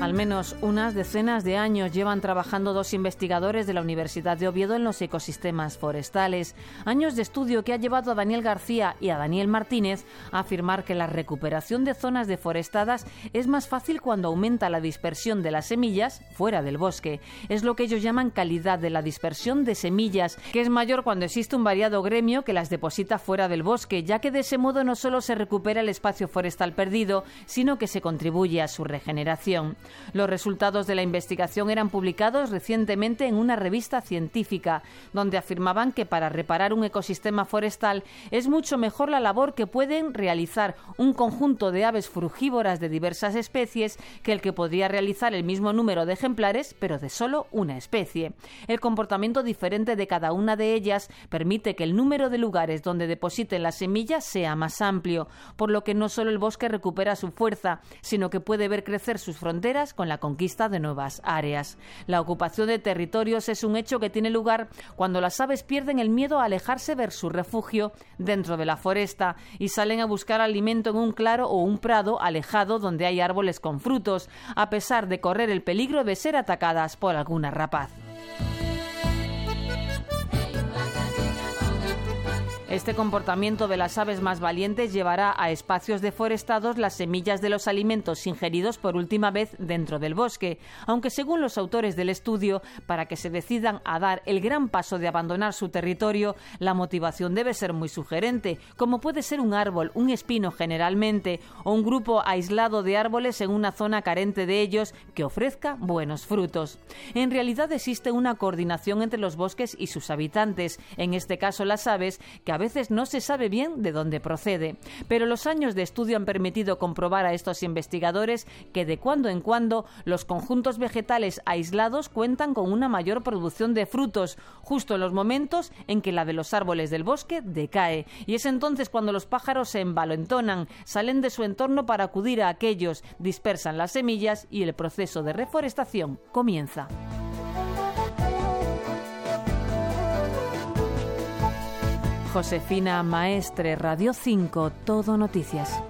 Al menos unas decenas de años llevan trabajando dos investigadores de la Universidad de Oviedo en los ecosistemas forestales. Años de estudio que ha llevado a Daniel García y a Daniel Martínez a afirmar que la recuperación de zonas deforestadas es más fácil cuando aumenta la dispersión de las semillas fuera del bosque. Es lo que ellos llaman calidad de la dispersión de semillas, que es mayor cuando existe un variado gremio que las deposita fuera del bosque, ya que de ese modo no solo se recupera el espacio forestal perdido, sino que se contribuye a su regeneración. Los resultados de la investigación eran publicados recientemente en una revista científica, donde afirmaban que para reparar un ecosistema forestal es mucho mejor la labor que pueden realizar un conjunto de aves frugívoras de diversas especies que el que podría realizar el mismo número de ejemplares, pero de solo una especie. El comportamiento diferente de cada una de ellas permite que el número de lugares donde depositen las semillas sea más amplio, por lo que no solo el bosque recupera su fuerza, sino que puede ver crecer sus fronteras con la conquista de nuevas áreas. La ocupación de territorios es un hecho que tiene lugar cuando las aves pierden el miedo a alejarse ver su refugio dentro de la foresta y salen a buscar alimento en un claro o un prado alejado donde hay árboles con frutos, a pesar de correr el peligro de ser atacadas por alguna rapaz. Este comportamiento de las aves más valientes llevará a espacios deforestados las semillas de los alimentos ingeridos por última vez dentro del bosque, aunque según los autores del estudio, para que se decidan a dar el gran paso de abandonar su territorio, la motivación debe ser muy sugerente, como puede ser un árbol, un espino generalmente, o un grupo aislado de árboles en una zona carente de ellos que ofrezca buenos frutos. En realidad existe una coordinación entre los bosques y sus habitantes, en este caso las aves, que veces no se sabe bien de dónde procede, pero los años de estudio han permitido comprobar a estos investigadores que de cuando en cuando los conjuntos vegetales aislados cuentan con una mayor producción de frutos, justo en los momentos en que la de los árboles del bosque decae, y es entonces cuando los pájaros se envalentonan, salen de su entorno para acudir a aquellos, dispersan las semillas y el proceso de reforestación comienza. Josefina Maestre, Radio 5, Todo Noticias.